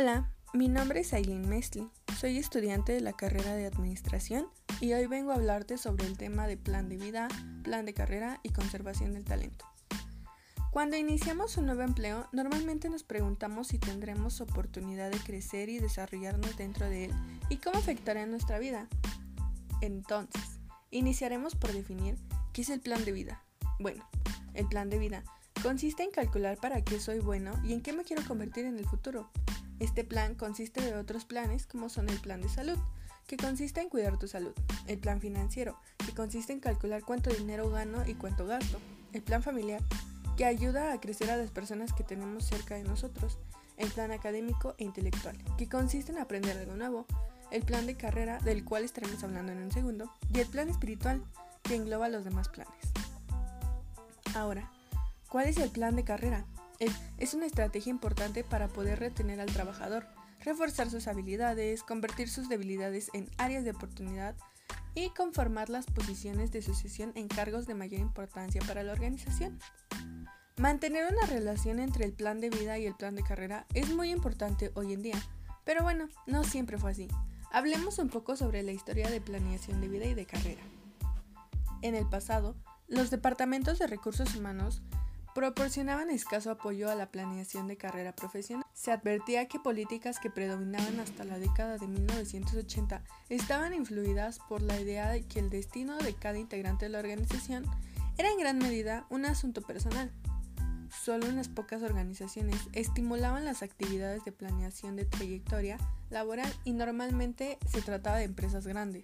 Hola, mi nombre es Aileen Mesli, soy estudiante de la carrera de Administración y hoy vengo a hablarte sobre el tema de plan de vida, plan de carrera y conservación del talento. Cuando iniciamos un nuevo empleo, normalmente nos preguntamos si tendremos oportunidad de crecer y desarrollarnos dentro de él y cómo afectará en nuestra vida. Entonces, iniciaremos por definir qué es el plan de vida. Bueno, el plan de vida consiste en calcular para qué soy bueno y en qué me quiero convertir en el futuro. Este plan consiste de otros planes como son el plan de salud, que consiste en cuidar tu salud, el plan financiero, que consiste en calcular cuánto dinero gano y cuánto gasto, el plan familiar, que ayuda a crecer a las personas que tenemos cerca de nosotros, el plan académico e intelectual, que consiste en aprender algo nuevo, el plan de carrera, del cual estaremos hablando en un segundo, y el plan espiritual, que engloba los demás planes. Ahora, ¿cuál es el plan de carrera? Es una estrategia importante para poder retener al trabajador, reforzar sus habilidades, convertir sus debilidades en áreas de oportunidad y conformar las posiciones de sucesión en cargos de mayor importancia para la organización. Mantener una relación entre el plan de vida y el plan de carrera es muy importante hoy en día, pero bueno, no siempre fue así. Hablemos un poco sobre la historia de planeación de vida y de carrera. En el pasado, los departamentos de recursos humanos proporcionaban escaso apoyo a la planeación de carrera profesional. Se advertía que políticas que predominaban hasta la década de 1980 estaban influidas por la idea de que el destino de cada integrante de la organización era en gran medida un asunto personal. Solo unas pocas organizaciones estimulaban las actividades de planeación de trayectoria laboral y normalmente se trataba de empresas grandes.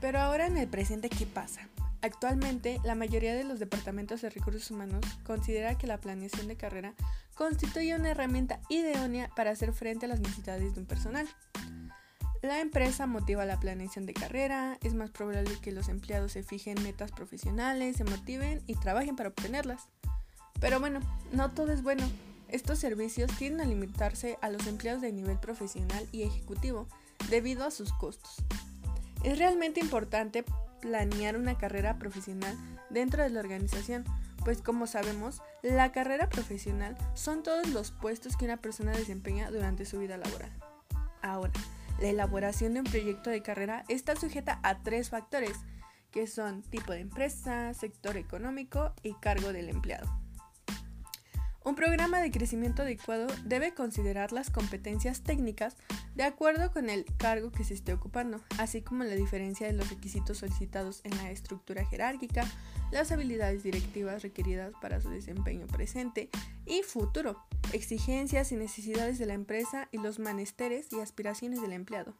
Pero ahora en el presente, ¿qué pasa? Actualmente, la mayoría de los departamentos de recursos humanos considera que la planeación de carrera constituye una herramienta idónea para hacer frente a las necesidades de un personal. La empresa motiva la planeación de carrera, es más probable que los empleados se fijen metas profesionales, se motiven y trabajen para obtenerlas. Pero bueno, no todo es bueno. Estos servicios tienden a limitarse a los empleados de nivel profesional y ejecutivo debido a sus costos. Es realmente importante planear una carrera profesional dentro de la organización, pues como sabemos, la carrera profesional son todos los puestos que una persona desempeña durante su vida laboral. Ahora, la elaboración de un proyecto de carrera está sujeta a tres factores, que son tipo de empresa, sector económico y cargo del empleado. Un programa de crecimiento adecuado debe considerar las competencias técnicas de acuerdo con el cargo que se esté ocupando, así como la diferencia de los requisitos solicitados en la estructura jerárquica, las habilidades directivas requeridas para su desempeño presente y futuro, exigencias y necesidades de la empresa y los manesteres y aspiraciones del empleado.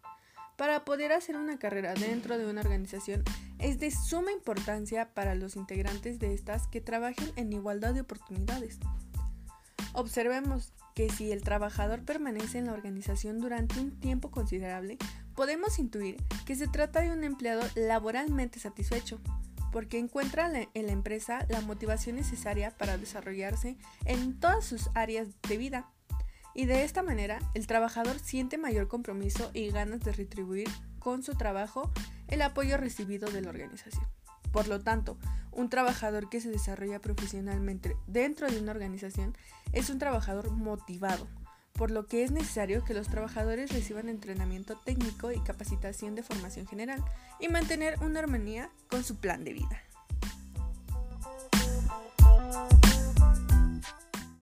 Para poder hacer una carrera dentro de una organización es de suma importancia para los integrantes de estas que trabajen en igualdad de oportunidades. Observemos que si el trabajador permanece en la organización durante un tiempo considerable, podemos intuir que se trata de un empleado laboralmente satisfecho, porque encuentra en la empresa la motivación necesaria para desarrollarse en todas sus áreas de vida. Y de esta manera, el trabajador siente mayor compromiso y ganas de retribuir con su trabajo el apoyo recibido de la organización. Por lo tanto, un trabajador que se desarrolla profesionalmente dentro de una organización es un trabajador motivado, por lo que es necesario que los trabajadores reciban entrenamiento técnico y capacitación de formación general y mantener una armonía con su plan de vida.